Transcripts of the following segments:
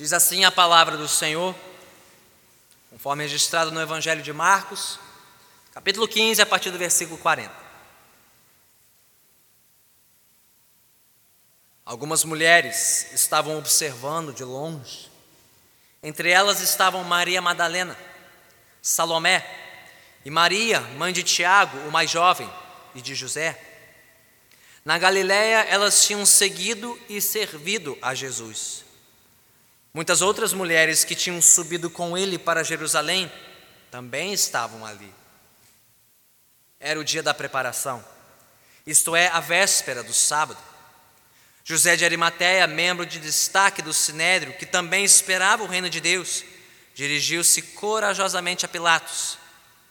Diz assim a palavra do Senhor, conforme registrado no Evangelho de Marcos, capítulo 15, a partir do versículo 40. Algumas mulheres estavam observando de longe. Entre elas estavam Maria Madalena, Salomé e Maria, mãe de Tiago, o mais jovem, e de José. Na Galiléia, elas tinham seguido e servido a Jesus. Muitas outras mulheres que tinham subido com ele para Jerusalém também estavam ali. Era o dia da preparação, isto é, a véspera do sábado. José de Arimateia, membro de destaque do Sinédrio, que também esperava o reino de Deus, dirigiu-se corajosamente a Pilatos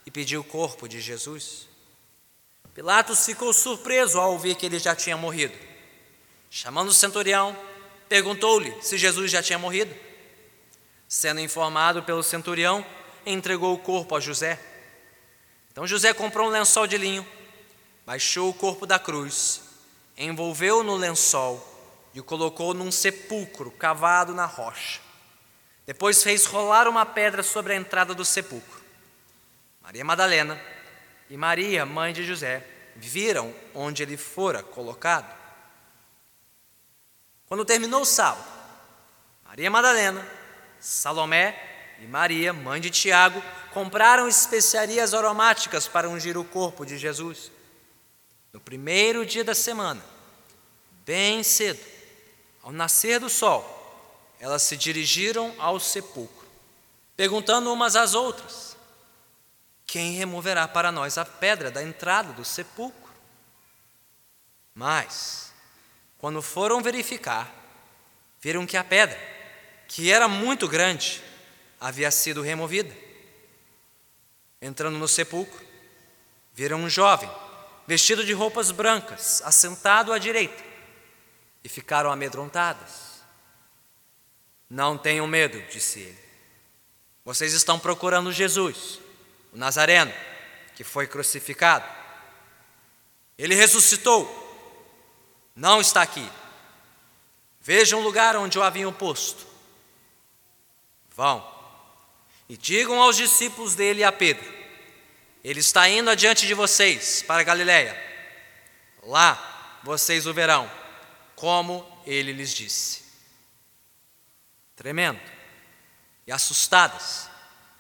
e pediu o corpo de Jesus. Pilatos ficou surpreso ao ouvir que ele já tinha morrido. Chamando o centurião, perguntou-lhe se Jesus já tinha morrido. Sendo informado pelo centurião, entregou o corpo a José. Então José comprou um lençol de linho, baixou o corpo da cruz, envolveu no lençol e o colocou num sepulcro cavado na rocha. Depois fez rolar uma pedra sobre a entrada do sepulcro. Maria Madalena e Maria, mãe de José, viram onde ele fora colocado. Quando terminou o sábado, Maria Madalena, Salomé e Maria, mãe de Tiago, compraram especiarias aromáticas para ungir o corpo de Jesus. No primeiro dia da semana, bem cedo, ao nascer do sol, elas se dirigiram ao sepulcro, perguntando umas às outras: Quem removerá para nós a pedra da entrada do sepulcro? Mas, quando foram verificar, viram que a pedra, que era muito grande, havia sido removida. Entrando no sepulcro, viram um jovem, vestido de roupas brancas, assentado à direita, e ficaram amedrontadas. Não tenham medo, disse ele. Vocês estão procurando Jesus, o Nazareno, que foi crucificado. Ele ressuscitou não está aqui. Vejam o lugar onde o haviam posto. Vão e digam aos discípulos dele e a Pedro: Ele está indo adiante de vocês para Galiléia. Lá vocês o verão, como ele lhes disse. Tremendo e assustadas,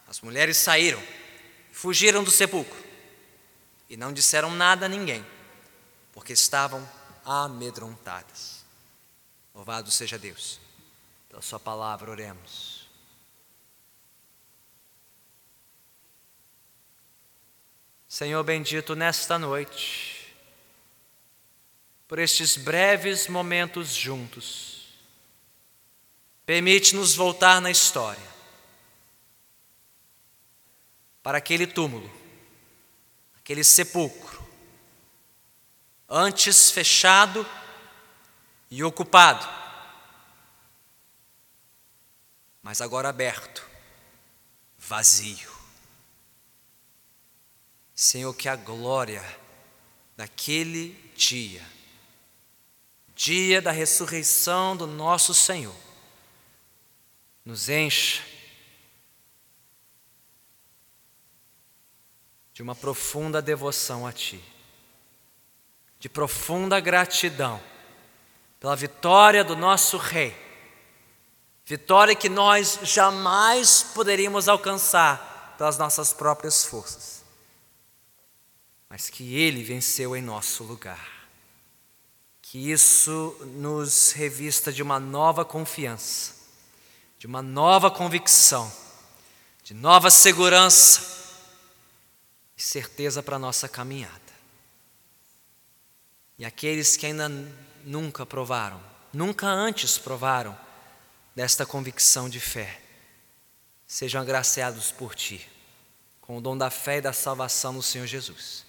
as mulheres saíram, fugiram do sepulcro e não disseram nada a ninguém, porque estavam amedrontadas. Louvado seja Deus. Pela Sua palavra, oremos. Senhor bendito, nesta noite, por estes breves momentos juntos, permite-nos voltar na história, para aquele túmulo, aquele sepulcro, antes fechado e ocupado, mas agora aberto, vazio. Senhor, que a glória daquele dia, dia da ressurreição do nosso Senhor, nos encha de uma profunda devoção a Ti de profunda gratidão pela vitória do nosso Rei, vitória que nós jamais poderíamos alcançar pelas nossas próprias forças, mas que Ele venceu em nosso lugar. Que isso nos revista de uma nova confiança, de uma nova convicção, de nova segurança e certeza para a nossa caminhada. E aqueles que ainda nunca provaram, nunca antes provaram desta convicção de fé, sejam agraciados por Ti, com o dom da fé e da salvação no Senhor Jesus.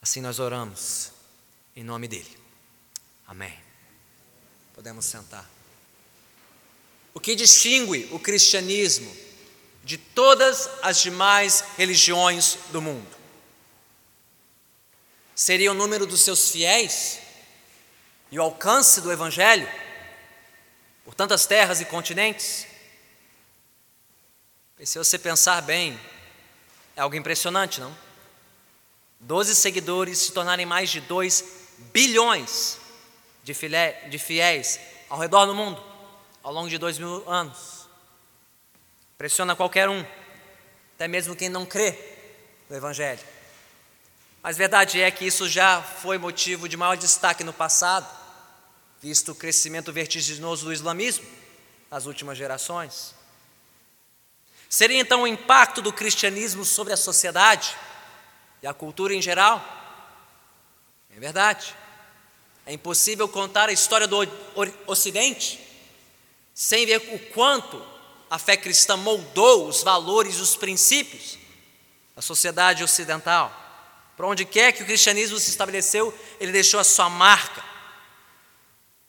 Assim nós oramos, em nome dEle. Amém. Podemos sentar. O que distingue o cristianismo de todas as demais religiões do mundo? Seria o número dos seus fiéis e o alcance do Evangelho? por tantas terras e continentes. E se você pensar bem, é algo impressionante, não? Doze seguidores se tornarem mais de dois bilhões de, de fiéis ao redor do mundo, ao longo de dois mil anos. Impressiona qualquer um, até mesmo quem não crê no Evangelho. Mas verdade é que isso já foi motivo de maior destaque no passado, visto o crescimento vertiginoso do islamismo nas últimas gerações. Seria então o impacto do cristianismo sobre a sociedade e a cultura em geral? É verdade. É impossível contar a história do Ocidente sem ver o quanto a fé cristã moldou os valores e os princípios da sociedade ocidental. Para onde quer que o cristianismo se estabeleceu, ele deixou a sua marca,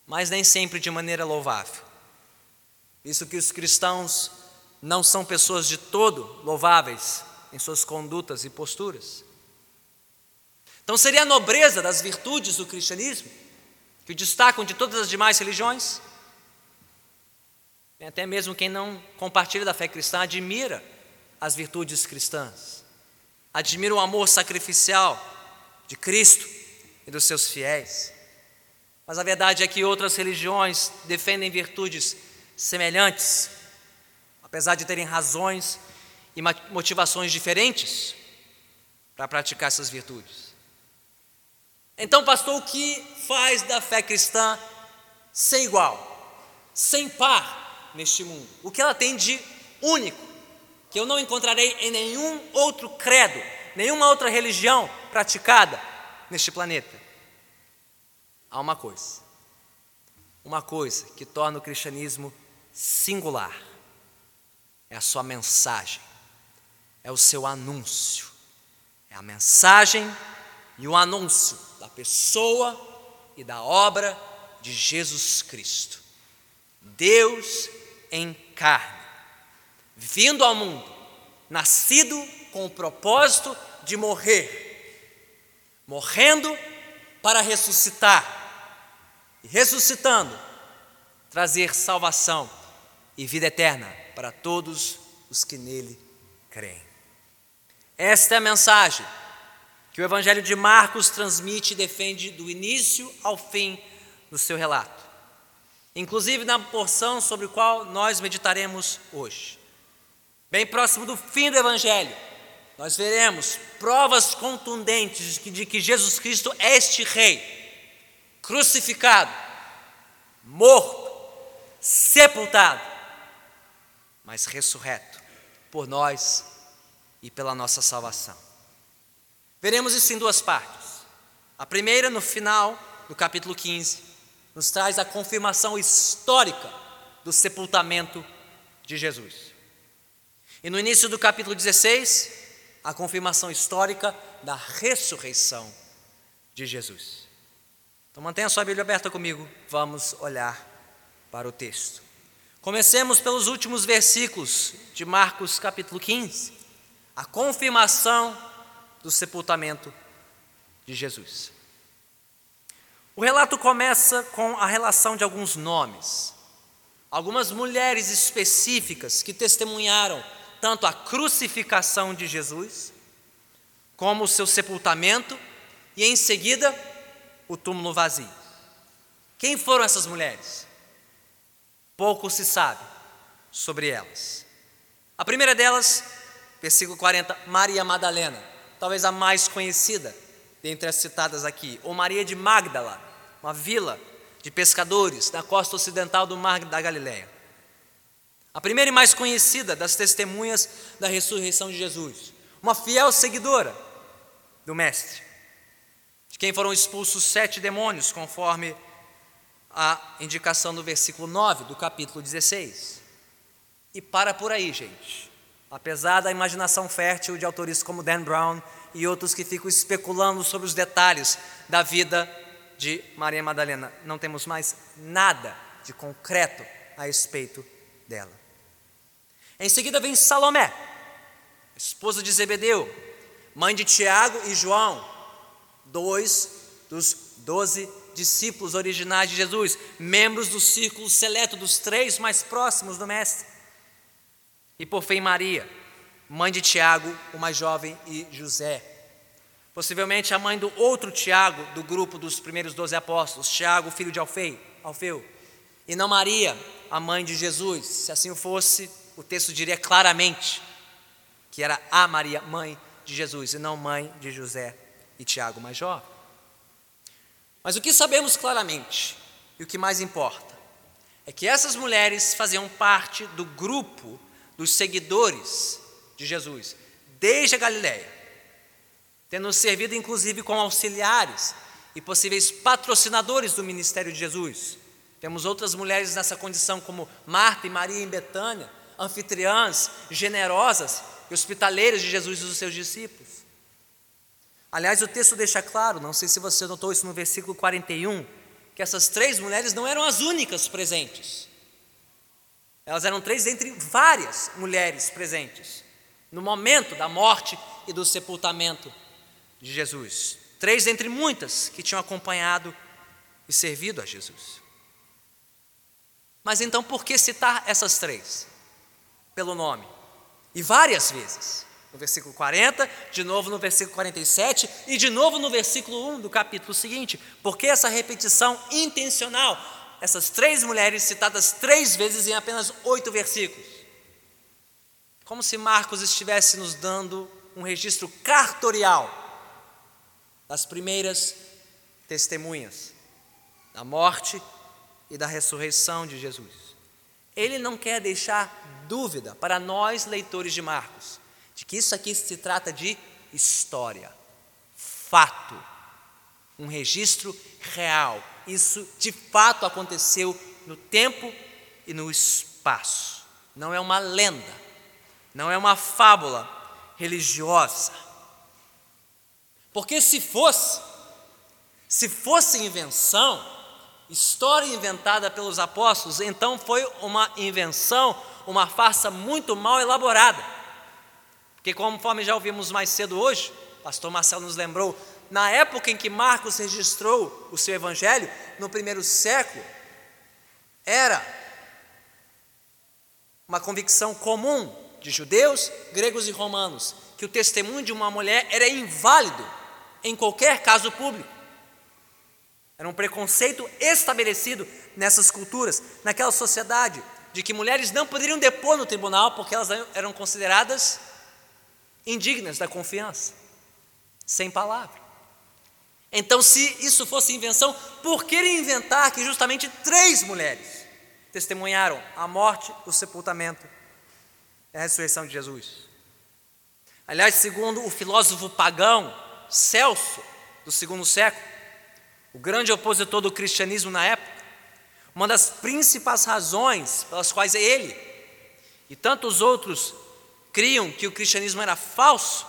mas nem sempre de maneira louvável. Isso que os cristãos não são pessoas de todo louváveis em suas condutas e posturas. Então seria a nobreza das virtudes do cristianismo que o destacam de todas as demais religiões? Até mesmo quem não compartilha da fé cristã admira as virtudes cristãs, admira o amor sacrificial de Cristo e dos seus fiéis. Mas a verdade é que outras religiões defendem virtudes semelhantes, apesar de terem razões e motivações diferentes para praticar essas virtudes. Então, pastor, o que faz da fé cristã sem igual, sem par neste mundo? O que ela tem de único, que eu não encontrarei em nenhum outro credo, nenhuma outra religião praticada neste planeta? Há uma coisa, uma coisa que torna o cristianismo singular é a sua mensagem, é o seu anúncio, é a mensagem e o anúncio da pessoa e da obra de Jesus Cristo. Deus em carne, vindo ao mundo, nascido com o propósito de morrer, morrendo para ressuscitar, e ressuscitando, trazer salvação e vida eterna para todos os que nele creem. Esta é a mensagem que o Evangelho de Marcos transmite e defende do início ao fim do seu relato, inclusive na porção sobre a qual nós meditaremos hoje. Bem próximo do fim do Evangelho, nós veremos provas contundentes de que, de que Jesus Cristo é este Rei, crucificado, morto, sepultado mas ressurreto por nós e pela nossa salvação. Veremos isso em duas partes. A primeira, no final do capítulo 15, nos traz a confirmação histórica do sepultamento de Jesus. E no início do capítulo 16, a confirmação histórica da ressurreição de Jesus. Então mantenha sua Bíblia aberta comigo, vamos olhar para o texto. Comecemos pelos últimos versículos de Marcos capítulo 15, a confirmação do sepultamento de Jesus. O relato começa com a relação de alguns nomes, algumas mulheres específicas que testemunharam tanto a crucificação de Jesus, como o seu sepultamento e em seguida o túmulo vazio. Quem foram essas mulheres? pouco se sabe sobre elas. A primeira delas, versículo 40, Maria Madalena, talvez a mais conhecida dentre as citadas aqui, ou Maria de Magdala, uma vila de pescadores na costa ocidental do Mar da Galileia. A primeira e mais conhecida das testemunhas da ressurreição de Jesus, uma fiel seguidora do Mestre, de quem foram expulsos sete demônios, conforme a indicação do versículo 9 do capítulo 16. E para por aí, gente. Apesar da imaginação fértil de autores como Dan Brown e outros que ficam especulando sobre os detalhes da vida de Maria Madalena, não temos mais nada de concreto a respeito dela. Em seguida vem Salomé, esposa de Zebedeu, mãe de Tiago e João, dois dos doze discípulos originais de Jesus, membros do círculo seleto dos três mais próximos do Mestre. E por fim, Maria, mãe de Tiago, o mais jovem, e José. Possivelmente a mãe do outro Tiago, do grupo dos primeiros doze apóstolos, Tiago, filho de Alfeu, Alfeu. E não Maria, a mãe de Jesus. Se assim fosse, o texto diria claramente que era a Maria, mãe de Jesus, e não mãe de José e Tiago, mais jovem. Mas o que sabemos claramente, e o que mais importa, é que essas mulheres faziam parte do grupo dos seguidores de Jesus, desde a Galiléia, tendo servido inclusive como auxiliares e possíveis patrocinadores do ministério de Jesus. Temos outras mulheres nessa condição, como Marta e Maria em Betânia, anfitriãs, generosas e hospitaleiras de Jesus e dos seus discípulos. Aliás, o texto deixa claro, não sei se você notou isso no versículo 41, que essas três mulheres não eram as únicas presentes. Elas eram três entre várias mulheres presentes no momento da morte e do sepultamento de Jesus. Três entre muitas que tinham acompanhado e servido a Jesus. Mas então, por que citar essas três? Pelo nome. E várias vezes. No versículo 40, de novo no versículo 47 e de novo no versículo 1 do capítulo seguinte. Por que essa repetição intencional? Essas três mulheres citadas três vezes em apenas oito versículos. Como se Marcos estivesse nos dando um registro cartorial das primeiras testemunhas da morte e da ressurreição de Jesus. Ele não quer deixar dúvida para nós, leitores de Marcos, de que isso aqui se trata de história, fato, um registro real. Isso de fato aconteceu no tempo e no espaço. Não é uma lenda, não é uma fábula religiosa. Porque se fosse, se fosse invenção, história inventada pelos apóstolos, então foi uma invenção, uma farsa muito mal elaborada. Porque, conforme já ouvimos mais cedo hoje, pastor Marcelo nos lembrou, na época em que Marcos registrou o seu evangelho, no primeiro século, era uma convicção comum de judeus, gregos e romanos, que o testemunho de uma mulher era inválido em qualquer caso público. Era um preconceito estabelecido nessas culturas, naquela sociedade, de que mulheres não poderiam depor no tribunal porque elas eram consideradas indignas da confiança, sem palavra. Então, se isso fosse invenção, por que inventar que justamente três mulheres testemunharam a morte, o sepultamento e a ressurreição de Jesus? Aliás, segundo o filósofo pagão Celso, do segundo século, o grande opositor do cristianismo na época, uma das principais razões pelas quais ele e tantos outros criam que o cristianismo era falso,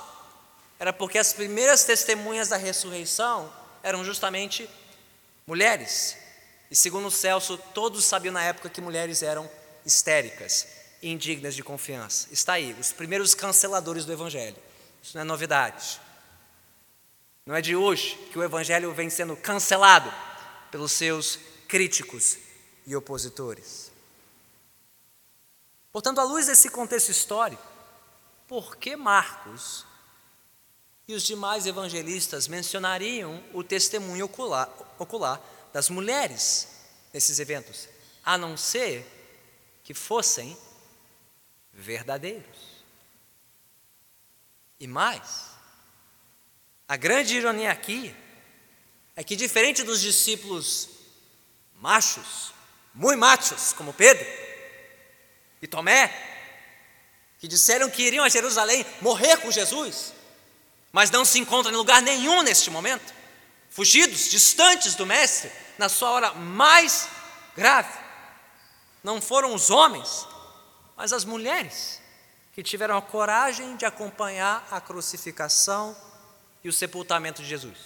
era porque as primeiras testemunhas da ressurreição eram justamente mulheres. E segundo Celso, todos sabiam na época que mulheres eram histéricas e indignas de confiança. Está aí, os primeiros canceladores do evangelho. Isso não é novidade. Não é de hoje que o Evangelho vem sendo cancelado pelos seus críticos e opositores. Portanto, à luz desse contexto histórico, por que Marcos e os demais evangelistas mencionariam o testemunho ocular, ocular das mulheres nesses eventos, a não ser que fossem verdadeiros? E mais, a grande ironia aqui é que, diferente dos discípulos machos, muito machos, como Pedro e Tomé, que disseram que iriam a Jerusalém morrer com Jesus, mas não se encontram em lugar nenhum neste momento, fugidos, distantes do Mestre, na sua hora mais grave. Não foram os homens, mas as mulheres que tiveram a coragem de acompanhar a crucificação e o sepultamento de Jesus,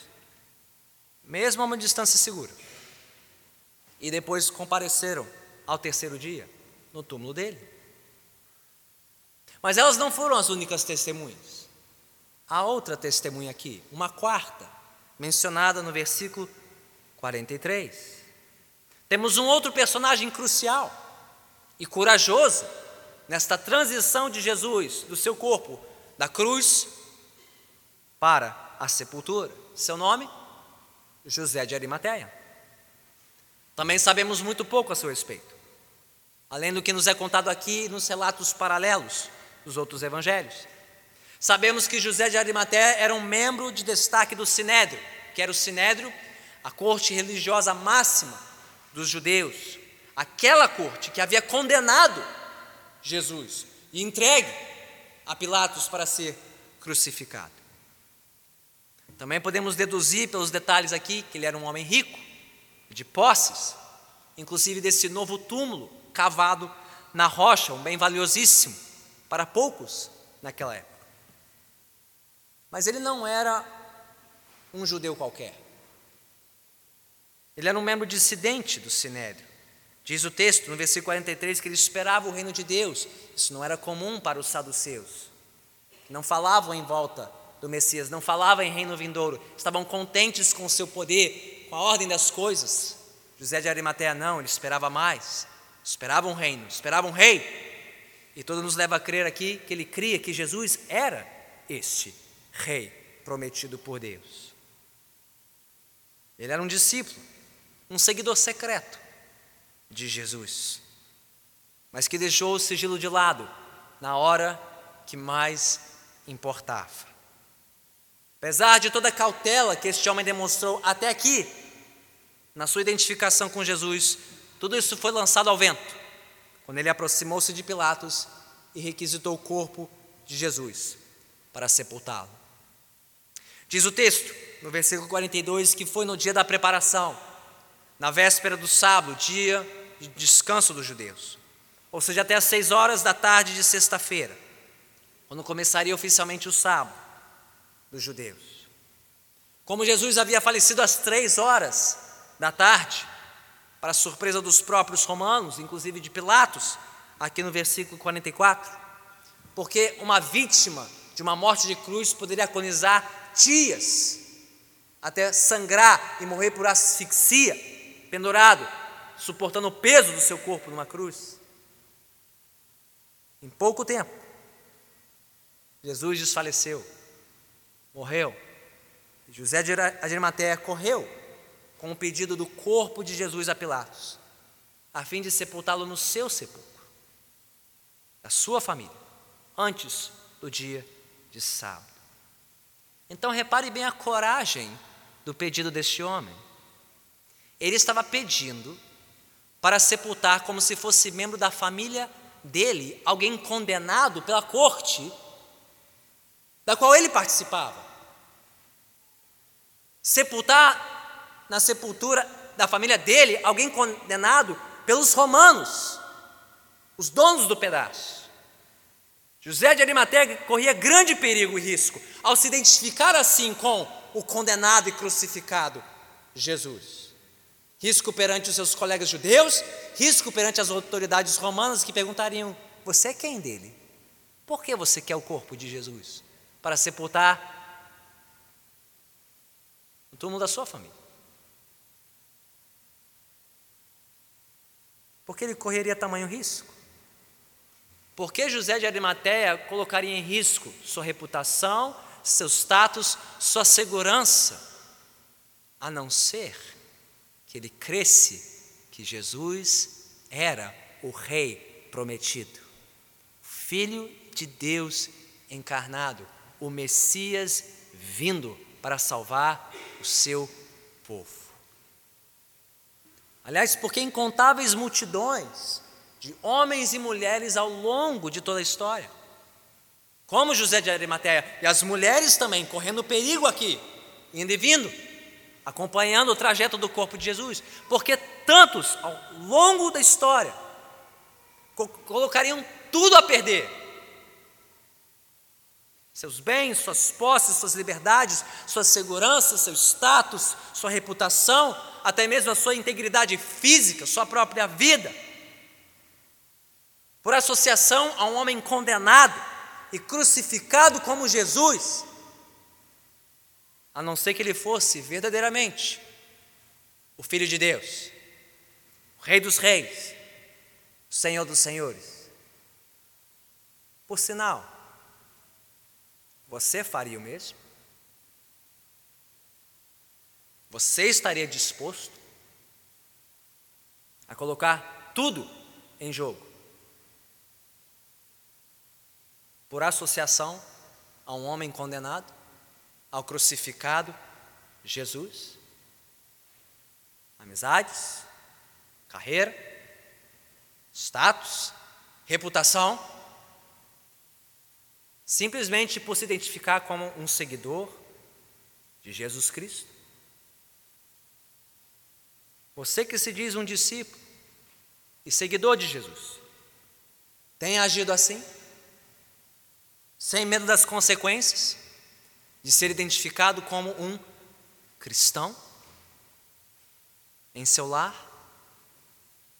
mesmo a uma distância segura. E depois compareceram ao terceiro dia no túmulo dele. Mas elas não foram as únicas testemunhas. Há outra testemunha aqui, uma quarta, mencionada no versículo 43. Temos um outro personagem crucial e corajoso nesta transição de Jesus do seu corpo da cruz para a sepultura. Seu nome? José de Arimateia. Também sabemos muito pouco a seu respeito, além do que nos é contado aqui nos relatos paralelos dos outros evangelhos. Sabemos que José de Arimateia era um membro de destaque do Sinédrio, que era o Sinédrio, a corte religiosa máxima dos judeus, aquela corte que havia condenado Jesus e entregue a Pilatos para ser crucificado. Também podemos deduzir pelos detalhes aqui que ele era um homem rico, de posses, inclusive desse novo túmulo cavado na rocha, um bem valiosíssimo para poucos naquela época. Mas ele não era um judeu qualquer. Ele era um membro dissidente do Sinédrio. Diz o texto, no versículo 43, que ele esperava o reino de Deus. Isso não era comum para os saduceus, que não falavam em volta do Messias, não falavam em reino vindouro, estavam contentes com o seu poder, com a ordem das coisas. José de Arimateia não, ele esperava mais, esperava um reino, esperava um rei. E tudo nos leva a crer aqui que ele cria que Jesus era este rei prometido por Deus. Ele era um discípulo, um seguidor secreto de Jesus, mas que deixou o sigilo de lado na hora que mais importava. Apesar de toda a cautela que este homem demonstrou até aqui, na sua identificação com Jesus, tudo isso foi lançado ao vento, quando ele aproximou-se de Pilatos e requisitou o corpo de Jesus para sepultá-lo. Diz o texto, no versículo 42, que foi no dia da preparação, na véspera do sábado, dia de descanso dos judeus, ou seja, até às seis horas da tarde de sexta-feira, quando começaria oficialmente o sábado dos judeus. Como Jesus havia falecido às três horas da tarde, para surpresa dos próprios romanos, inclusive de Pilatos, aqui no versículo 44, porque uma vítima de uma morte de cruz poderia agonizar dias, até sangrar e morrer por asfixia, pendurado, suportando o peso do seu corpo numa cruz. Em pouco tempo, Jesus desfaleceu, morreu. José de Arimateia correu com o pedido do corpo de Jesus a Pilatos, a fim de sepultá-lo no seu sepulcro, da sua família, antes do dia de sábado. Então repare bem a coragem do pedido deste homem. Ele estava pedindo para sepultar como se fosse membro da família dele, alguém condenado pela corte da qual ele participava. Sepultar na sepultura da família dele alguém condenado pelos romanos, os donos do pedaço. José de Arimateia corria grande perigo e risco ao se identificar assim com o condenado e crucificado Jesus. Risco perante os seus colegas judeus, risco perante as autoridades romanas que perguntariam: Você é quem dele? Por que você quer o corpo de Jesus? Para sepultar no túmulo da sua família. Por que ele correria tamanho risco? Por que José de Arimateia colocaria em risco sua reputação, seu status, sua segurança? A não ser que ele cresce que Jesus era o Rei prometido, Filho de Deus encarnado, o Messias vindo para salvar o seu povo. Aliás, porque incontáveis multidões de homens e mulheres ao longo de toda a história, como José de Arimateia, e as mulheres também correndo perigo aqui, indo e vindo, acompanhando o trajeto do corpo de Jesus, porque tantos ao longo da história colocariam tudo a perder. Seus bens, suas posses, suas liberdades, sua segurança, seu status, sua reputação, até mesmo a sua integridade física, sua própria vida. Por associação a um homem condenado e crucificado como Jesus, a não ser que ele fosse verdadeiramente o Filho de Deus, o Rei dos Reis, o Senhor dos Senhores. Por sinal, você faria o mesmo? Você estaria disposto a colocar tudo em jogo? Por associação a um homem condenado, ao crucificado Jesus? Amizades, carreira, status, reputação? Simplesmente por se identificar como um seguidor de Jesus Cristo? Você que se diz um discípulo e seguidor de Jesus, tem agido assim? Sem medo das consequências de ser identificado como um cristão? Em seu lar,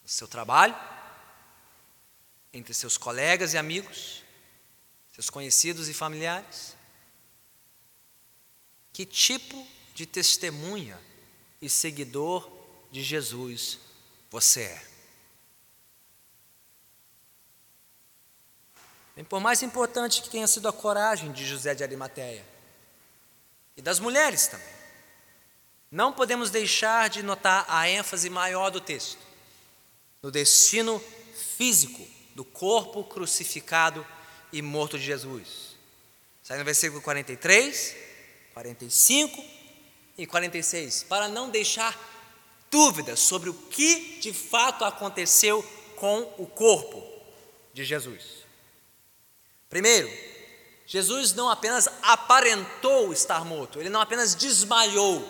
no seu trabalho, entre seus colegas e amigos? Seus conhecidos e familiares? Que tipo de testemunha e seguidor de Jesus você é? Por mais importante que tenha sido a coragem de José de Arimateia e das mulheres também, não podemos deixar de notar a ênfase maior do texto no destino físico do corpo crucificado e morto de Jesus. Sai no versículo 43, 45 e 46, para não deixar dúvidas sobre o que de fato aconteceu com o corpo de Jesus. Primeiro, Jesus não apenas aparentou estar morto, ele não apenas desmaiou,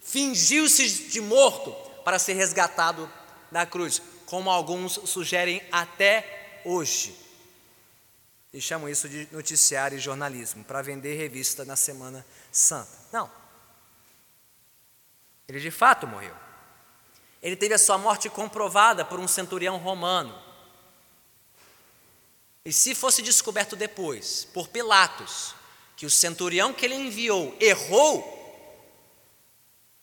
fingiu-se de morto para ser resgatado da cruz, como alguns sugerem até hoje e chamam isso de noticiário e jornalismo, para vender revista na Semana Santa. Não. Ele de fato morreu. Ele teve a sua morte comprovada por um centurião romano. E se fosse descoberto depois, por Pilatos, que o centurião que ele enviou errou,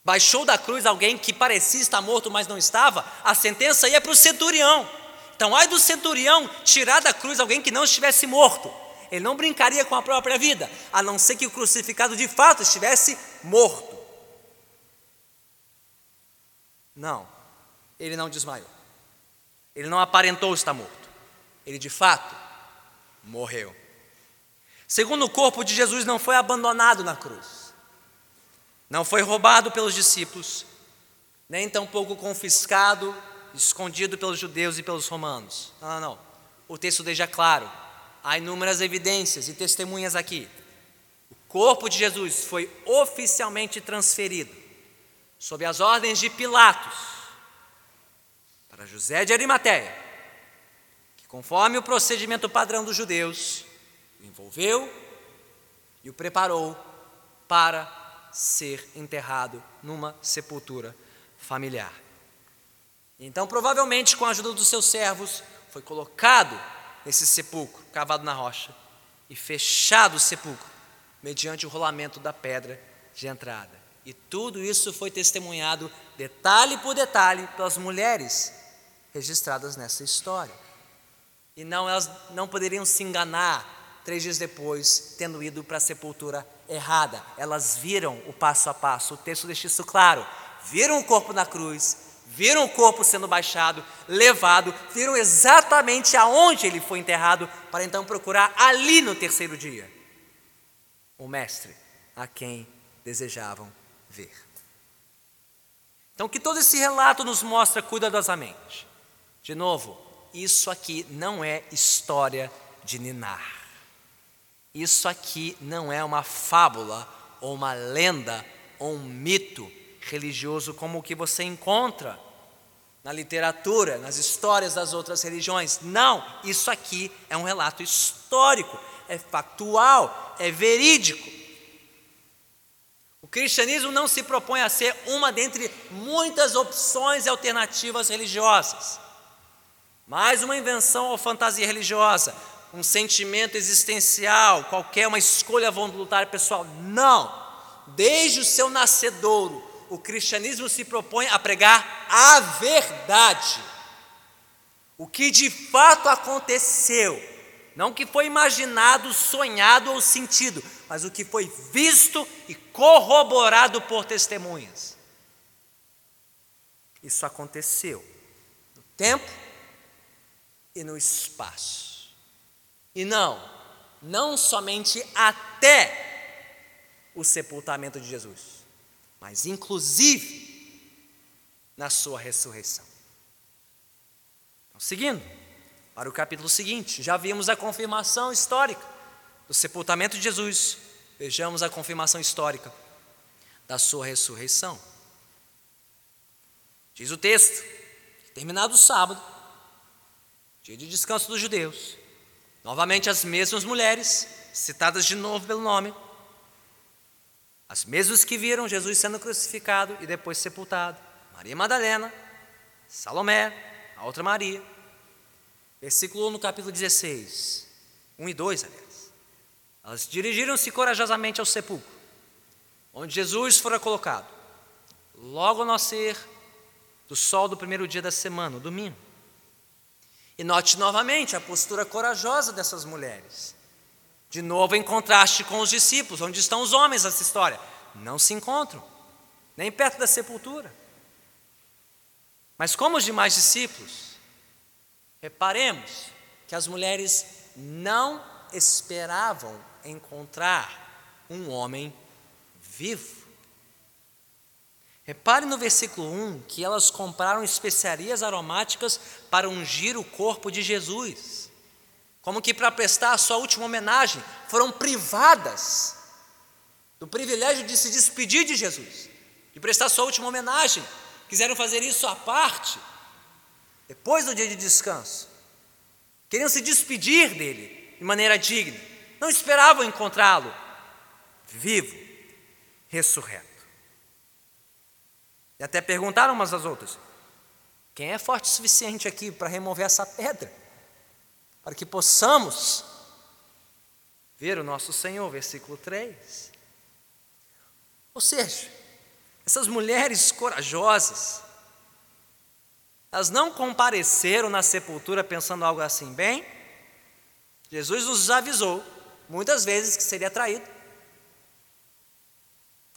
baixou da cruz alguém que parecia estar morto, mas não estava, a sentença ia para o centurião. Então, ai do centurião tirar da cruz alguém que não estivesse morto. Ele não brincaria com a própria vida, a não ser que o crucificado de fato estivesse morto. Não, ele não desmaiou. Ele não aparentou estar morto. Ele de fato morreu. Segundo o corpo de Jesus não foi abandonado na cruz. Não foi roubado pelos discípulos, nem tampouco confiscado escondido pelos judeus e pelos romanos. Não, não, não. O texto deixa claro. Há inúmeras evidências e testemunhas aqui. O corpo de Jesus foi oficialmente transferido, sob as ordens de Pilatos, para José de Arimateia, que, conforme o procedimento padrão dos judeus, o envolveu e o preparou para ser enterrado numa sepultura familiar. Então, provavelmente, com a ajuda dos seus servos, foi colocado nesse sepulcro, cavado na rocha, e fechado o sepulcro, mediante o rolamento da pedra de entrada. E tudo isso foi testemunhado, detalhe por detalhe, pelas mulheres registradas nessa história. E não, elas não poderiam se enganar três dias depois, tendo ido para a sepultura errada. Elas viram o passo a passo, o texto deixa isso claro. Viram o corpo na cruz, viram o corpo sendo baixado, levado, viram exatamente aonde ele foi enterrado, para então procurar ali no terceiro dia o mestre a quem desejavam ver. Então, que todo esse relato nos mostra cuidadosamente. De novo, isso aqui não é história de ninar. Isso aqui não é uma fábula ou uma lenda ou um mito religioso como o que você encontra na literatura, nas histórias das outras religiões. Não, isso aqui é um relato histórico, é factual, é verídico. O cristianismo não se propõe a ser uma dentre muitas opções e alternativas religiosas, mais uma invenção ou fantasia religiosa, um sentimento existencial, qualquer uma escolha voluntária pessoal. Não! Desde o seu nascedouro, o cristianismo se propõe a pregar a verdade. O que de fato aconteceu, não o que foi imaginado, sonhado ou sentido, mas o que foi visto e corroborado por testemunhas. Isso aconteceu no tempo e no espaço. E não, não somente até o sepultamento de Jesus, mas inclusive na sua ressurreição. Então, seguindo para o capítulo seguinte, já vimos a confirmação histórica do sepultamento de Jesus, vejamos a confirmação histórica da sua ressurreição. Diz o texto, terminado o sábado, dia de descanso dos judeus, novamente as mesmas mulheres, citadas de novo pelo nome, as mesmas que viram Jesus sendo crucificado e depois sepultado, Maria Madalena, Salomé, a outra Maria. Versículo 1 no capítulo 16, 1 e 2, aliás. Elas dirigiram-se corajosamente ao sepulcro, onde Jesus fora colocado, logo ao nascer do sol do primeiro dia da semana, o domingo. E note novamente a postura corajosa dessas mulheres. De novo, em contraste com os discípulos, onde estão os homens nessa história? Não se encontram, nem perto da sepultura. Mas, como os demais discípulos, reparemos que as mulheres não esperavam encontrar um homem vivo. Repare no versículo 1 que elas compraram especiarias aromáticas para ungir o corpo de Jesus. Como que para prestar a sua última homenagem, foram privadas do privilégio de se despedir de Jesus, de prestar sua última homenagem. Quiseram fazer isso à parte, depois do dia de descanso. Queriam se despedir dele de maneira digna. Não esperavam encontrá-lo vivo, ressurreto. E até perguntaram umas às outras: quem é forte o suficiente aqui para remover essa pedra? Para que possamos ver o nosso Senhor, versículo 3. Ou seja, essas mulheres corajosas, elas não compareceram na sepultura pensando algo assim, bem, Jesus nos avisou muitas vezes que seria traído,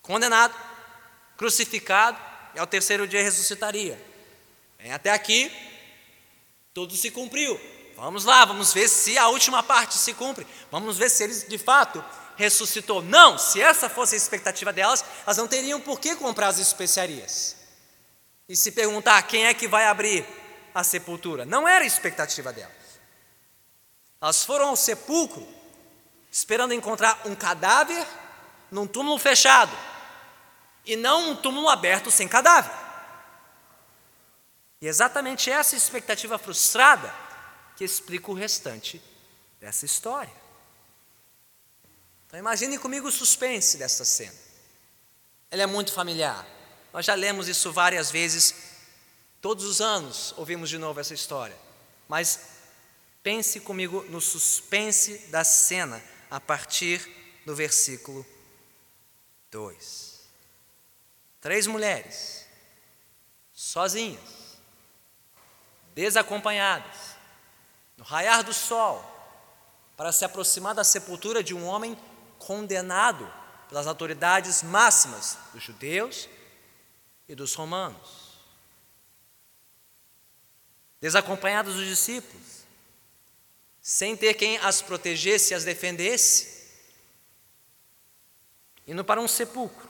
condenado, crucificado, e ao terceiro dia ressuscitaria. Bem, até aqui, tudo se cumpriu. Vamos lá, vamos ver se a última parte se cumpre. Vamos ver se ele de fato ressuscitou. Não, se essa fosse a expectativa delas, elas não teriam por que comprar as especiarias. E se perguntar quem é que vai abrir a sepultura. Não era a expectativa delas. Elas foram ao sepulcro esperando encontrar um cadáver num túmulo fechado e não um túmulo aberto sem cadáver. E exatamente essa expectativa frustrada que explica o restante dessa história. Então imagine comigo o suspense dessa cena. Ela é muito familiar. Nós já lemos isso várias vezes, todos os anos ouvimos de novo essa história. Mas pense comigo no suspense da cena a partir do versículo 2. Três mulheres, sozinhas, desacompanhadas, no raiar do sol, para se aproximar da sepultura de um homem condenado pelas autoridades máximas dos judeus e dos romanos. Desacompanhados dos discípulos, sem ter quem as protegesse e as defendesse, indo para um sepulcro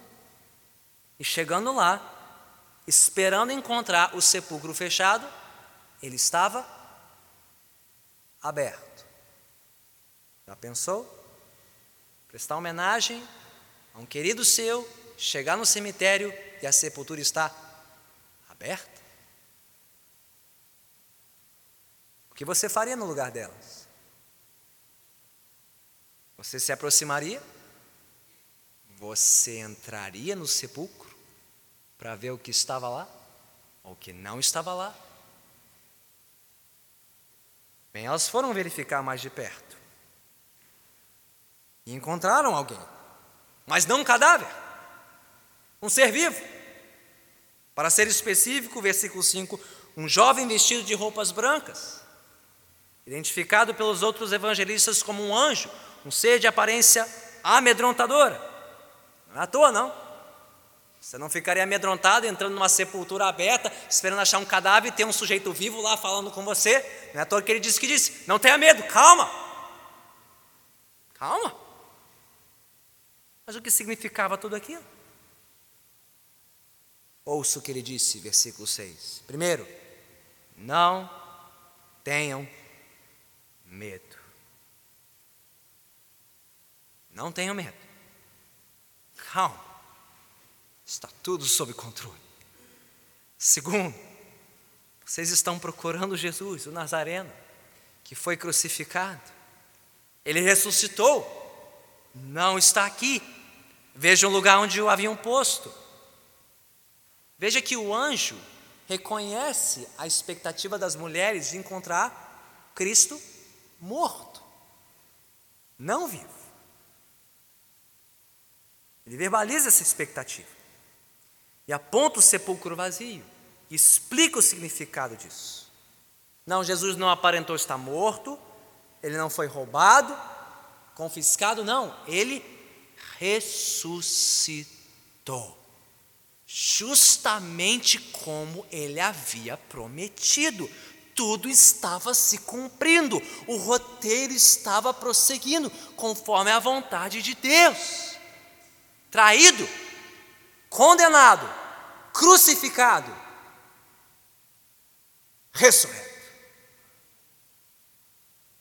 e chegando lá, esperando encontrar o sepulcro fechado, ele estava aberto. Já pensou? Prestar homenagem a um querido seu, chegar no cemitério e a sepultura está aberta? O que você faria no lugar delas? Você se aproximaria? Você entraria no sepulcro? para ver o que estava lá ou o que não estava lá. Bem, elas foram verificar mais de perto e encontraram alguém, mas não um cadáver, um ser vivo, Para ser específico, versículo 5, um jovem vestido de roupas brancas, identificado pelos outros evangelistas como um anjo, um ser de aparência amedrontadora. Não é à toa, não. Você não ficaria amedrontado entrando numa sepultura aberta, esperando achar um cadáver e ter um sujeito vivo lá falando com você. Não é à toa que ele disse que disse: Não tenha medo, calma. Calma. Mas o que significava tudo aquilo? Ouça o que ele disse, versículo 6. Primeiro, não tenham medo. Não tenham medo. Calma. Está tudo sob controle. Segundo, vocês estão procurando Jesus, o Nazareno, que foi crucificado. Ele ressuscitou. Não está aqui. Veja o lugar onde o haviam posto. Veja que o anjo reconhece a expectativa das mulheres de encontrar Cristo morto, não vivo. Ele verbaliza essa expectativa e aponta o sepulcro vazio, explica o significado disso. Não, Jesus não aparentou estar morto, ele não foi roubado, confiscado, não, ele ressuscitou justamente como ele havia prometido. Tudo estava se cumprindo, o roteiro estava prosseguindo conforme a vontade de Deus. Traído, condenado, crucificado, ressurreto.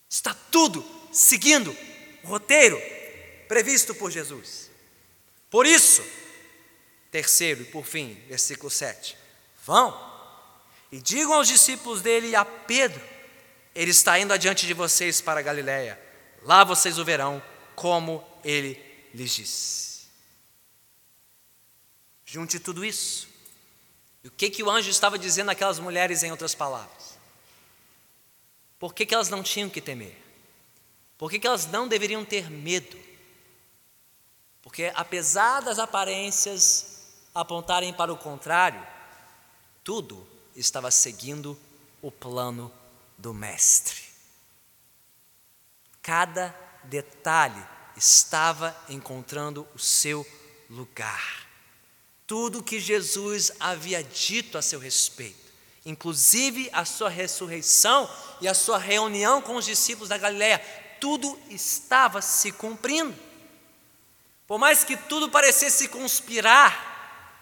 Está tudo seguindo o roteiro previsto por Jesus. Por isso, Terceiro e por fim, versículo 7. Vão e digam aos discípulos dele e a Pedro: Ele está indo adiante de vocês para Galiléia. Lá vocês o verão, como ele lhes disse. Junte tudo isso. E o que, que o anjo estava dizendo àquelas mulheres, em outras palavras? Por que, que elas não tinham que temer? Por que, que elas não deveriam ter medo? Porque apesar das aparências apontarem para o contrário, tudo estava seguindo o plano do Mestre. Cada detalhe estava encontrando o seu lugar. Tudo que Jesus havia dito a seu respeito, inclusive a sua ressurreição e a sua reunião com os discípulos da Galiléia, tudo estava se cumprindo. Por mais que tudo parecesse conspirar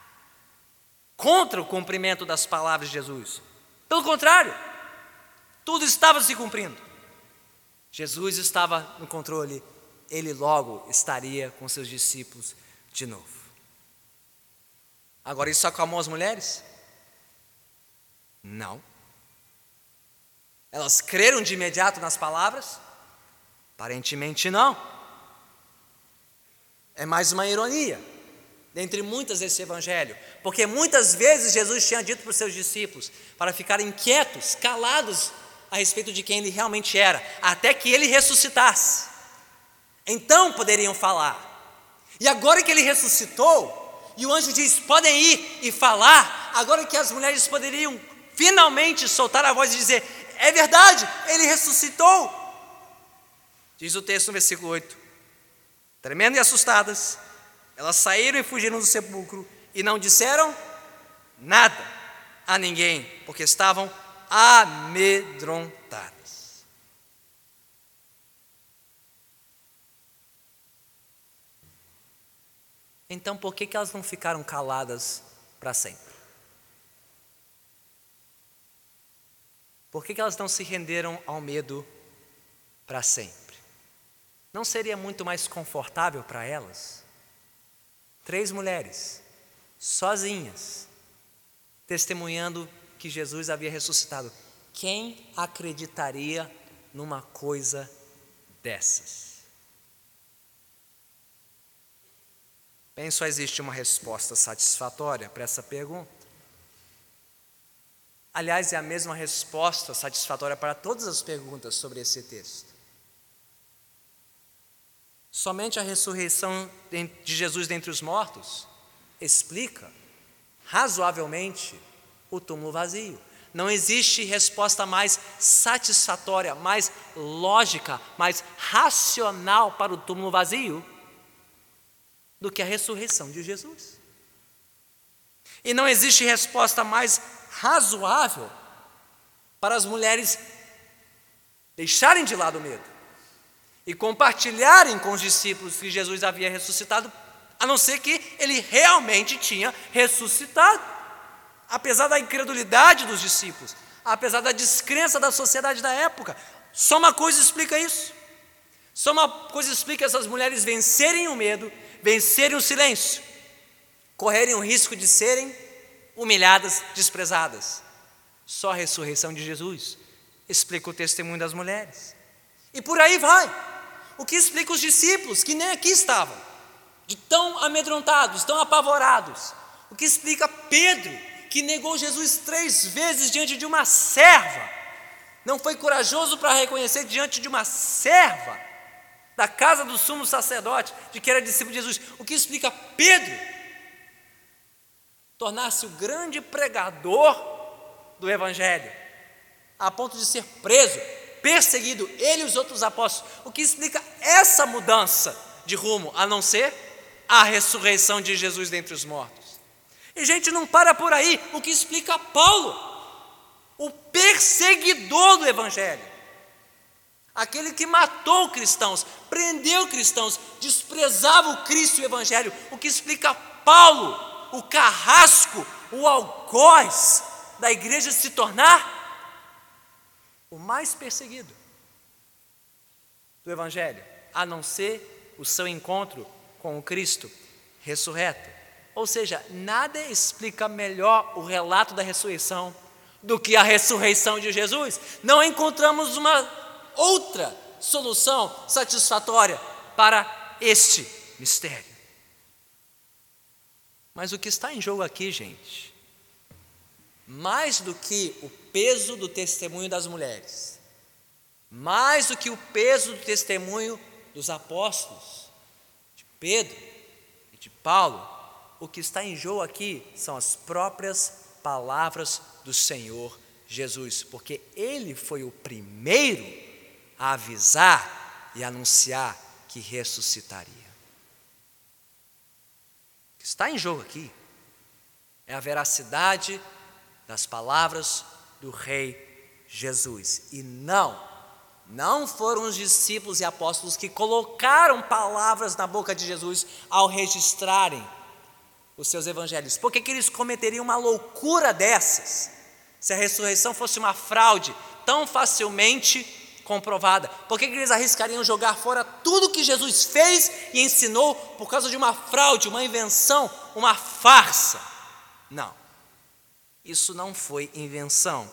contra o cumprimento das palavras de Jesus. Pelo contrário, tudo estava se cumprindo. Jesus estava no controle, ele logo estaria com seus discípulos de novo. Agora, isso acalmou as mulheres? Não. Elas creram de imediato nas palavras? Aparentemente não. É mais uma ironia dentre muitas desse evangelho, porque muitas vezes Jesus tinha dito para os seus discípulos para ficarem quietos, calados a respeito de quem ele realmente era, até que ele ressuscitasse. Então poderiam falar. E agora que ele ressuscitou, e o anjo diz: podem ir e falar, agora que as mulheres poderiam finalmente soltar a voz e dizer: é verdade, ele ressuscitou. Diz o texto no versículo 8: tremendo e assustadas, elas saíram e fugiram do sepulcro e não disseram nada a ninguém, porque estavam amedrontadas. Então, por que, que elas não ficaram caladas para sempre? Por que, que elas não se renderam ao medo para sempre? Não seria muito mais confortável para elas Três mulheres, sozinhas, testemunhando que Jesus havia ressuscitado. Quem acreditaria numa coisa dessas? Bem, só existe uma resposta satisfatória para essa pergunta. Aliás, é a mesma resposta satisfatória para todas as perguntas sobre esse texto. Somente a ressurreição de Jesus dentre os mortos explica razoavelmente o túmulo vazio. Não existe resposta mais satisfatória, mais lógica, mais racional para o túmulo vazio do que a ressurreição de Jesus. E não existe resposta mais razoável para as mulheres deixarem de lado o medo e compartilharem com os discípulos que Jesus havia ressuscitado, a não ser que ele realmente tinha ressuscitado. Apesar da incredulidade dos discípulos, apesar da descrença da sociedade da época, só uma coisa explica isso. Só uma coisa explica essas mulheres vencerem o medo, vencerem o silêncio, correrem o risco de serem humilhadas, desprezadas. Só a ressurreição de Jesus explica o testemunho das mulheres. E por aí vai. O que explica os discípulos que nem aqui estavam, de tão amedrontados, tão apavorados. O que explica Pedro, que negou Jesus três vezes diante de uma serva. Não foi corajoso para reconhecer diante de uma serva da casa do sumo sacerdote, de que era discípulo de Jesus. O que explica Pedro tornar-se o grande pregador do Evangelho a ponto de ser preso, perseguido, ele e os outros apóstolos. O que explica essa mudança de rumo, a não ser a ressurreição de Jesus dentre os mortos. E gente, não para por aí, o que explica Paulo, o perseguidor do Evangelho, aquele que matou cristãos, prendeu cristãos, desprezava o Cristo e o Evangelho, o que explica Paulo, o carrasco, o algoz da igreja se tornar o mais perseguido do Evangelho, a não ser o seu encontro com o Cristo ressurreto. Ou seja, nada explica melhor o relato da ressurreição do que a ressurreição de Jesus. Não encontramos uma outra solução satisfatória para este mistério. Mas o que está em jogo aqui, gente, mais do que o peso do testemunho das mulheres, mais do que o peso do testemunho dos apóstolos, de Pedro e de Paulo, o que está em jogo aqui são as próprias palavras do Senhor Jesus, porque ele foi o primeiro a avisar e anunciar que ressuscitaria. O que está em jogo aqui é a veracidade das palavras do Rei Jesus. E não, não foram os discípulos e apóstolos que colocaram palavras na boca de Jesus ao registrarem os seus evangelhos. Por que, que eles cometeriam uma loucura dessas? Se a ressurreição fosse uma fraude tão facilmente comprovada, por que, que eles arriscariam jogar fora tudo que Jesus fez e ensinou por causa de uma fraude, uma invenção, uma farsa? Não. Isso não foi invenção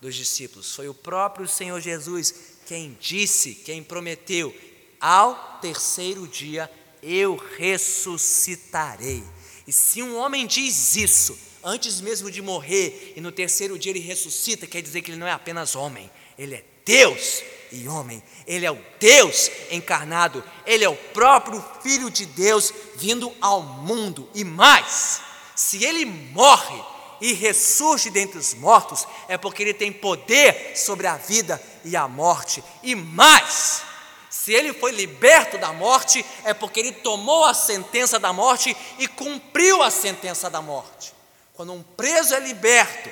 dos discípulos, foi o próprio Senhor Jesus quem disse, quem prometeu: ao terceiro dia eu ressuscitarei. E se um homem diz isso, antes mesmo de morrer, e no terceiro dia ele ressuscita, quer dizer que ele não é apenas homem, ele é Deus e homem, ele é o Deus encarnado, ele é o próprio Filho de Deus vindo ao mundo, e mais, se ele morre, e ressurge dentre os mortos, é porque ele tem poder sobre a vida e a morte. E mais, se ele foi liberto da morte, é porque ele tomou a sentença da morte e cumpriu a sentença da morte. Quando um preso é liberto,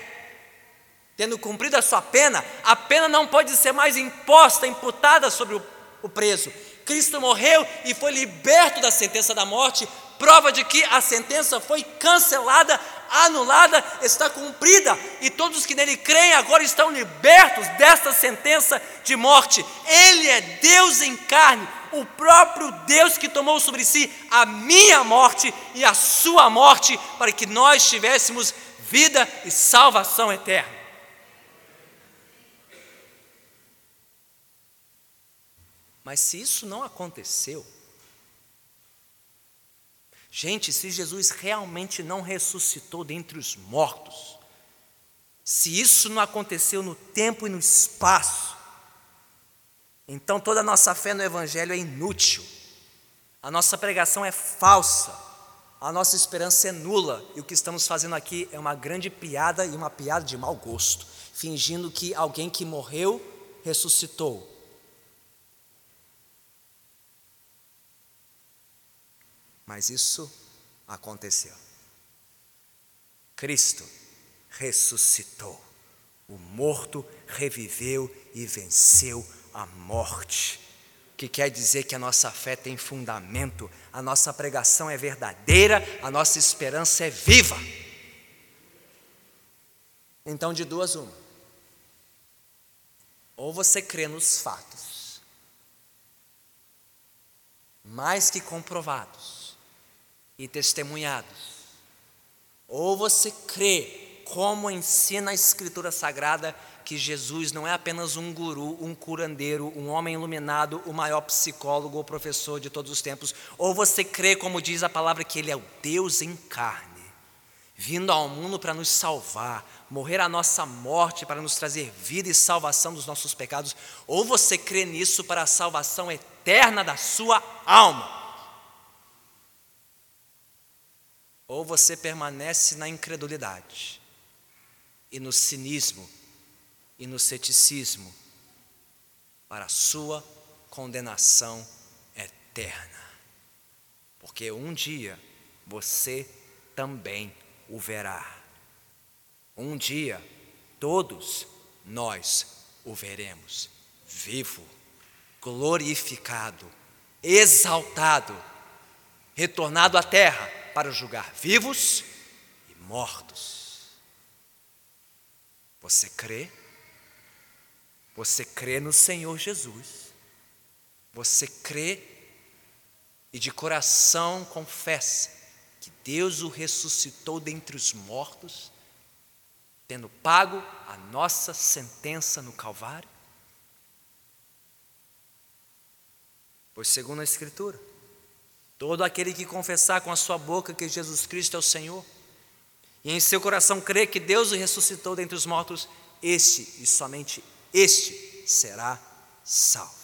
tendo cumprido a sua pena, a pena não pode ser mais imposta, imputada sobre o, o preso. Cristo morreu e foi liberto da sentença da morte, prova de que a sentença foi cancelada anulada, está cumprida, e todos que nele creem agora estão libertos desta sentença de morte. Ele é Deus em carne, o próprio Deus que tomou sobre si a minha morte e a sua morte, para que nós tivéssemos vida e salvação eterna. Mas se isso não aconteceu, Gente, se Jesus realmente não ressuscitou dentre os mortos, se isso não aconteceu no tempo e no espaço, então toda a nossa fé no Evangelho é inútil, a nossa pregação é falsa, a nossa esperança é nula. E o que estamos fazendo aqui é uma grande piada e uma piada de mau gosto, fingindo que alguém que morreu ressuscitou. Mas isso aconteceu. Cristo ressuscitou. O morto reviveu e venceu a morte que quer dizer que a nossa fé tem fundamento, a nossa pregação é verdadeira, a nossa esperança é viva. Então, de duas, uma. Ou você crê nos fatos, mais que comprovados e testemunhados, ou você crê como ensina a Escritura Sagrada que Jesus não é apenas um guru, um curandeiro, um homem iluminado, o maior psicólogo ou professor de todos os tempos, ou você crê, como diz a palavra, que Ele é o Deus em carne, vindo ao mundo para nos salvar, morrer a nossa morte para nos trazer vida e salvação dos nossos pecados, ou você crê nisso para a salvação eterna da sua alma. Ou você permanece na incredulidade e no cinismo e no ceticismo para a sua condenação eterna. Porque um dia você também o verá. Um dia todos nós o veremos vivo, glorificado, exaltado, retornado à terra para julgar vivos e mortos. Você crê? Você crê no Senhor Jesus. Você crê e de coração confessa que Deus o ressuscitou dentre os mortos, tendo pago a nossa sentença no Calvário? Pois, segundo a Escritura, todo aquele que confessar com a sua boca que Jesus Cristo é o Senhor, e em seu coração crer que Deus o ressuscitou dentre os mortos, este e somente este será salvo.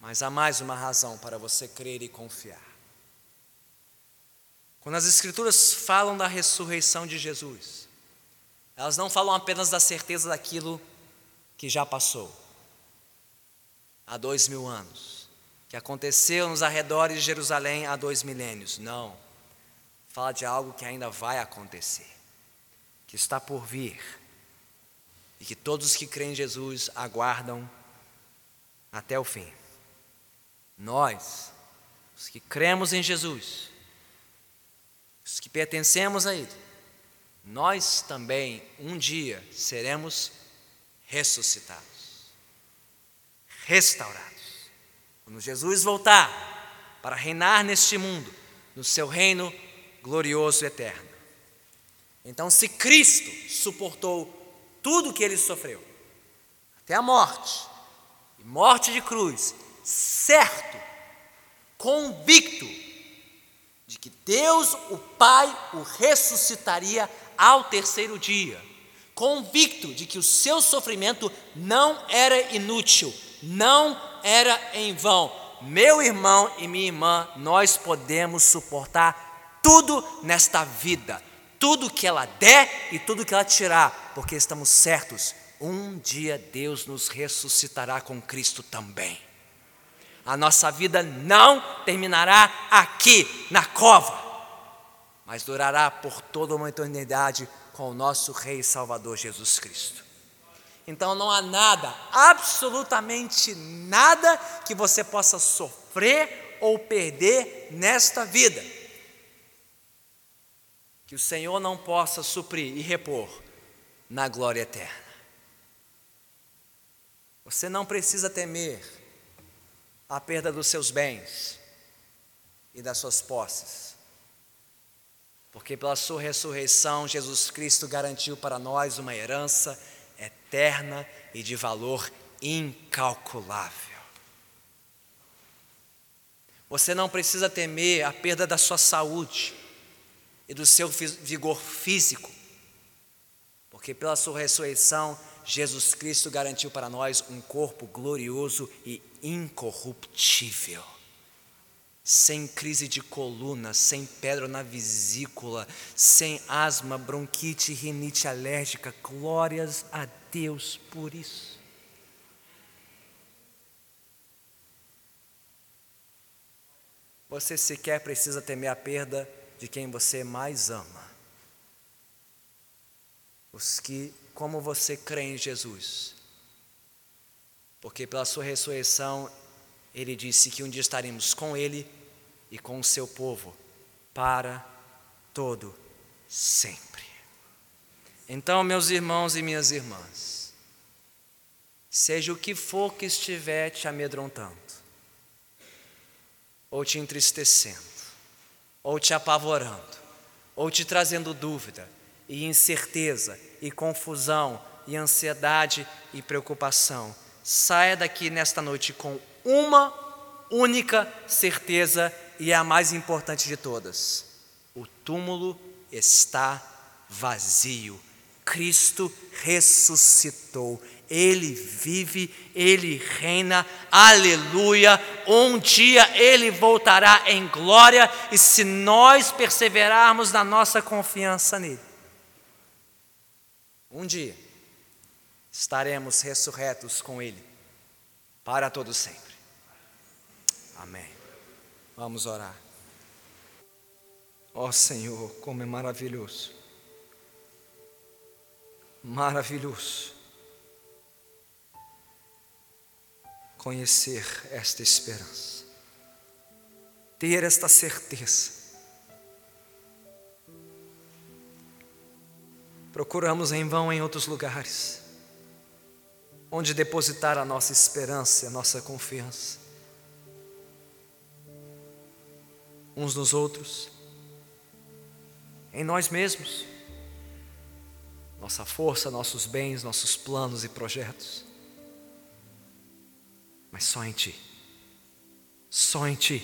Mas há mais uma razão para você crer e confiar. Quando as Escrituras falam da ressurreição de Jesus, elas não falam apenas da certeza daquilo que já passou há dois mil anos, que aconteceu nos arredores de Jerusalém há dois milênios. Não. Fala de algo que ainda vai acontecer que está por vir e que todos que creem em Jesus aguardam até o fim. Nós, os que cremos em Jesus, os que pertencemos a Ele, nós também um dia seremos ressuscitados, restaurados. Quando Jesus voltar para reinar neste mundo, no seu reino glorioso e eterno. Então, se Cristo suportou tudo que ele sofreu, até a morte, e morte de cruz, certo, convicto de que Deus, o Pai, o ressuscitaria ao terceiro dia, convicto de que o seu sofrimento não era inútil, não era em vão. Meu irmão e minha irmã, nós podemos suportar tudo nesta vida tudo que ela der e tudo que ela tirar, porque estamos certos, um dia Deus nos ressuscitará com Cristo também. A nossa vida não terminará aqui na cova, mas durará por toda uma eternidade com o nosso Rei e Salvador Jesus Cristo. Então não há nada, absolutamente nada que você possa sofrer ou perder nesta vida que o Senhor não possa suprir e repor na glória eterna. Você não precisa temer a perda dos seus bens e das suas posses, porque pela sua ressurreição, Jesus Cristo garantiu para nós uma herança eterna e de valor incalculável. Você não precisa temer a perda da sua saúde e do seu vigor físico, porque pela sua ressurreição, Jesus Cristo garantiu para nós um corpo glorioso e incorruptível. Sem crise de coluna, sem pedra na vesícula, sem asma, bronquite, rinite alérgica. Glórias a Deus por isso. Você sequer precisa temer a perda de quem você mais ama. Os que, como você crê em Jesus, porque pela sua ressurreição, ele disse que um dia estaremos com ele e com o seu povo para todo sempre. Então, meus irmãos e minhas irmãs, seja o que for que estiver te amedrontando, ou te entristecendo, ou te apavorando, ou te trazendo dúvida e incerteza e confusão e ansiedade e preocupação, saia daqui nesta noite com uma única certeza e é a mais importante de todas: o túmulo está vazio. Cristo ressuscitou, Ele vive, Ele reina, aleluia. Um dia Ele voltará em glória, e se nós perseverarmos na nossa confiança nele, um dia estaremos ressurretos com Ele para todo sempre. Vamos orar. Ó oh, Senhor, como é maravilhoso. Maravilhoso. Conhecer esta esperança. Ter esta certeza. Procuramos em vão em outros lugares, onde depositar a nossa esperança, a nossa confiança. Uns nos outros, em nós mesmos, nossa força, nossos bens, nossos planos e projetos, mas só em Ti, só em Ti,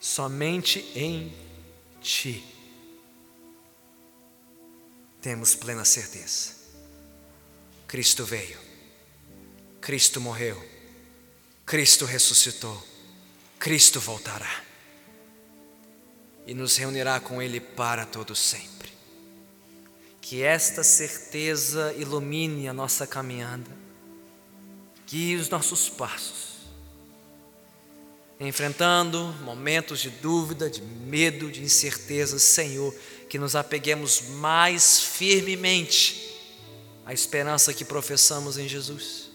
somente em Ti, temos plena certeza. Cristo veio, Cristo morreu, Cristo ressuscitou, Cristo voltará e nos reunirá com Ele para todo sempre. Que esta certeza ilumine a nossa caminhada, guie os nossos passos, enfrentando momentos de dúvida, de medo, de incerteza, Senhor, que nos apeguemos mais firmemente à esperança que professamos em Jesus.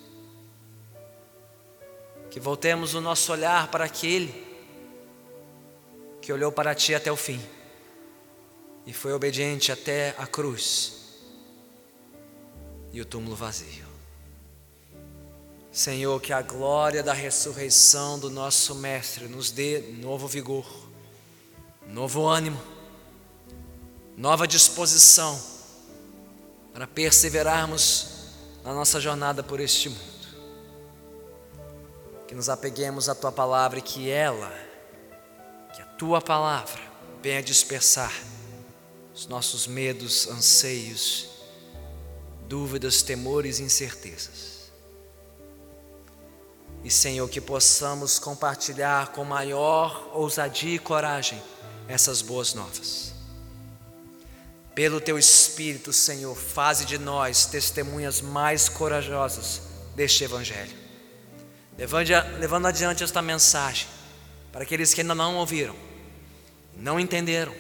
Que voltemos o nosso olhar para aquele que olhou para ti até o fim e foi obediente até a cruz e o túmulo vazio. Senhor, que a glória da ressurreição do nosso Mestre nos dê novo vigor, novo ânimo, nova disposição para perseverarmos na nossa jornada por este mundo. Que nos apeguemos à tua palavra e que ela tua palavra venha dispersar os nossos medos, anseios, dúvidas, temores e incertezas. E Senhor, que possamos compartilhar com maior ousadia e coragem essas boas novas. Pelo teu Espírito, Senhor, faze de nós testemunhas mais corajosas deste Evangelho. Levando adiante esta mensagem para aqueles que ainda não ouviram não entenderam,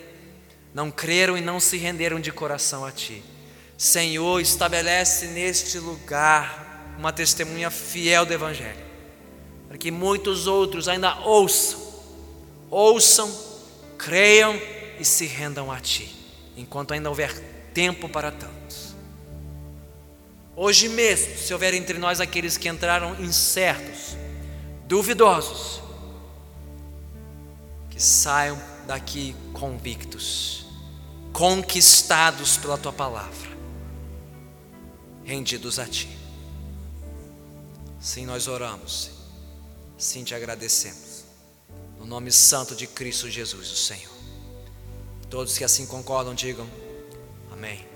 não creram e não se renderam de coração a Ti. Senhor, estabelece neste lugar uma testemunha fiel do Evangelho, para que muitos outros ainda ouçam, ouçam, creiam e se rendam a Ti, enquanto ainda houver tempo para tantos. Hoje mesmo, se houver entre nós aqueles que entraram incertos, duvidosos, que saiam daqui convictos, conquistados pela tua palavra, rendidos a ti. Sim, nós oramos, sim, te agradecemos, no nome santo de Cristo Jesus, o Senhor. Todos que assim concordam, digam amém.